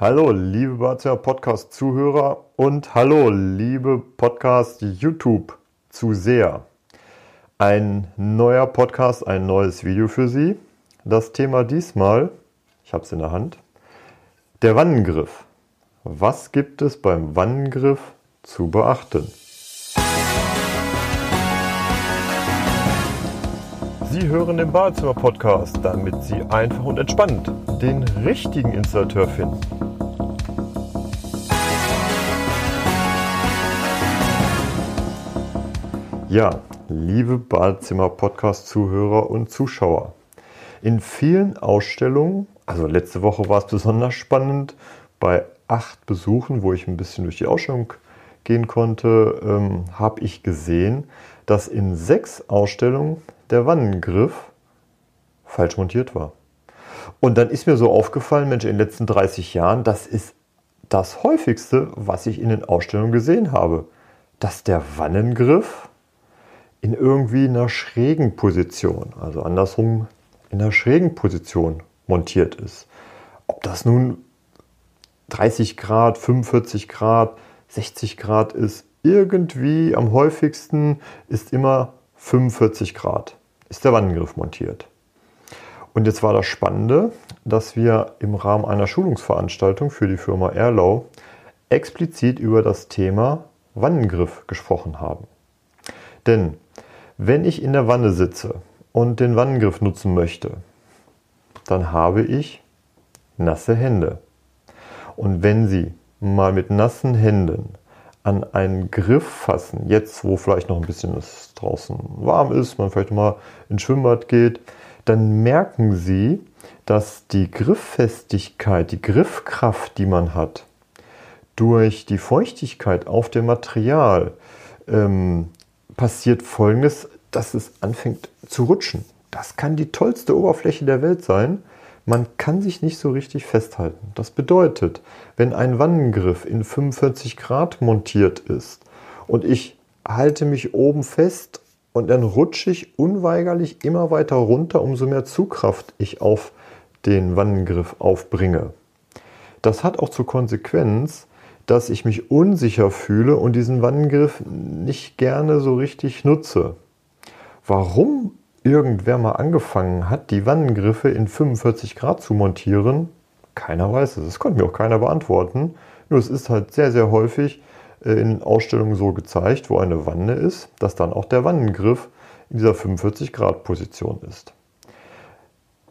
Hallo, liebe Barzia Podcast-Zuhörer und hallo, liebe Podcast-YouTube-Zuseher. Ein neuer Podcast, ein neues Video für Sie. Das Thema diesmal, ich habe es in der Hand, der Wannengriff. Was gibt es beim Wannengriff zu beachten? Sie hören den Badezimmer-Podcast, damit Sie einfach und entspannt den richtigen Installateur finden. Ja, liebe Badezimmer-Podcast-Zuhörer und Zuschauer. In vielen Ausstellungen, also letzte Woche war es besonders spannend, bei acht Besuchen, wo ich ein bisschen durch die Ausstellung gehen konnte, ähm, habe ich gesehen, dass in sechs Ausstellungen der Wannengriff falsch montiert war. Und dann ist mir so aufgefallen, Mensch, in den letzten 30 Jahren, das ist das häufigste, was ich in den Ausstellungen gesehen habe, dass der Wannengriff in irgendwie einer schrägen Position, also andersrum in einer schrägen Position montiert ist. Ob das nun 30 Grad, 45 Grad, 60 Grad ist, irgendwie am häufigsten ist immer 45 Grad, ist der Wandengriff montiert. Und jetzt war das Spannende, dass wir im Rahmen einer Schulungsveranstaltung für die Firma Erlau explizit über das Thema Wannengriff gesprochen haben. Denn wenn ich in der Wanne sitze und den Wannengriff nutzen möchte, dann habe ich nasse Hände. Und wenn Sie mal mit nassen Händen an einen Griff fassen, jetzt wo vielleicht noch ein bisschen es draußen warm ist, man vielleicht mal ins Schwimmbad geht, dann merken Sie, dass die Grifffestigkeit, die Griffkraft, die man hat, durch die Feuchtigkeit auf dem Material ähm, passiert Folgendes, dass es anfängt zu rutschen. Das kann die tollste Oberfläche der Welt sein. Man kann sich nicht so richtig festhalten. Das bedeutet, wenn ein Wannengriff in 45 Grad montiert ist und ich halte mich oben fest und dann rutsche ich unweigerlich immer weiter runter, umso mehr Zugkraft ich auf den Wannengriff aufbringe. Das hat auch zur Konsequenz, dass ich mich unsicher fühle und diesen Wannengriff nicht gerne so richtig nutze. Warum irgendwer mal angefangen hat, die Wannengriffe in 45 Grad zu montieren, keiner weiß es. Das konnte mir auch keiner beantworten. Nur es ist halt sehr, sehr häufig äh, in Ausstellungen so gezeigt, wo eine Wanne ist, dass dann auch der Wannengriff in dieser 45 Grad Position ist.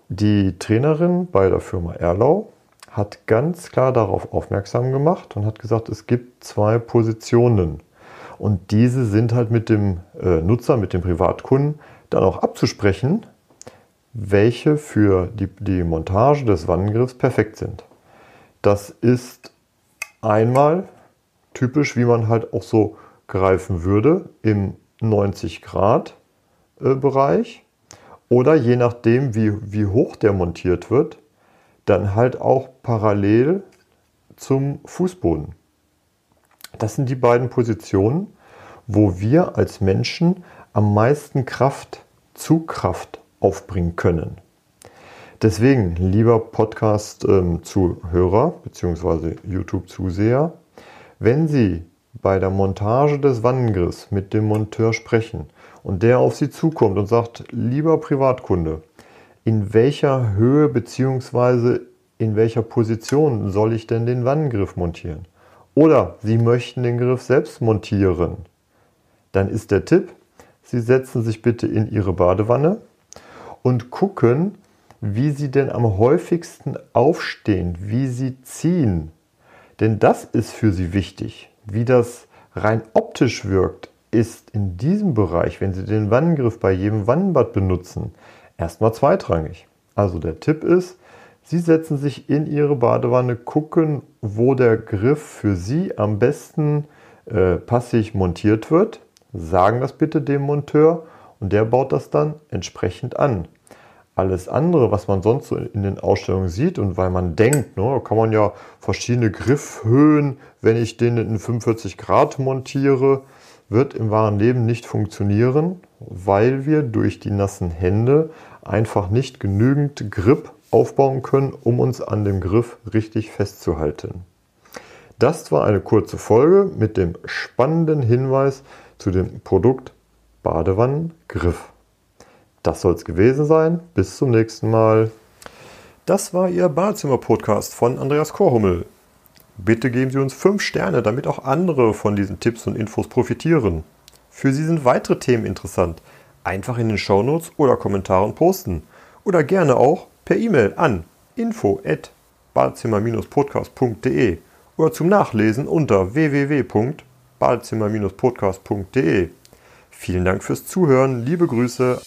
Die Trainerin bei der Firma Erlau hat ganz klar darauf aufmerksam gemacht und hat gesagt, es gibt zwei Positionen. Und diese sind halt mit dem äh, Nutzer, mit dem Privatkunden dann auch abzusprechen, welche für die, die Montage des Wannengriffs perfekt sind. Das ist einmal typisch, wie man halt auch so greifen würde im 90 Grad äh, Bereich oder je nachdem, wie, wie hoch der montiert wird, dann halt auch parallel zum Fußboden. Das sind die beiden Positionen, wo wir als Menschen am meisten Kraft, Zugkraft aufbringen können. Deswegen, lieber Podcast-Zuhörer bzw. YouTube-Zuseher, wenn Sie bei der Montage des Wannengriffs mit dem Monteur sprechen und der auf Sie zukommt und sagt, lieber Privatkunde, in welcher Höhe bzw. in welcher Position soll ich denn den Wannengriff montieren? Oder Sie möchten den Griff selbst montieren. Dann ist der Tipp, Sie setzen sich bitte in Ihre Badewanne und gucken, wie Sie denn am häufigsten aufstehen, wie Sie ziehen. Denn das ist für Sie wichtig. Wie das rein optisch wirkt, ist in diesem Bereich, wenn Sie den Wannengriff bei jedem Wannenbad benutzen, erstmal zweitrangig. Also der Tipp ist, Sie setzen sich in Ihre Badewanne, gucken, wo der Griff für Sie am besten äh, passig montiert wird, sagen das bitte dem Monteur und der baut das dann entsprechend an. Alles andere, was man sonst so in den Ausstellungen sieht und weil man denkt, ne, kann man ja verschiedene Griffhöhen, wenn ich den in 45 Grad montiere, wird im wahren Leben nicht funktionieren, weil wir durch die nassen Hände einfach nicht genügend Grip aufbauen können, um uns an dem Griff richtig festzuhalten. Das war eine kurze Folge mit dem spannenden Hinweis zu dem Produkt Badewannengriff. Das soll es gewesen sein. Bis zum nächsten Mal. Das war Ihr Badezimmer-Podcast von Andreas Korhummel. Bitte geben Sie uns 5 Sterne, damit auch andere von diesen Tipps und Infos profitieren. Für Sie sind weitere Themen interessant. Einfach in den Shownotes oder Kommentaren posten. Oder gerne auch per E-Mail an info@badezimmer-podcast.de oder zum Nachlesen unter www.badezimmer-podcast.de. Vielen Dank fürs Zuhören, liebe Grüße.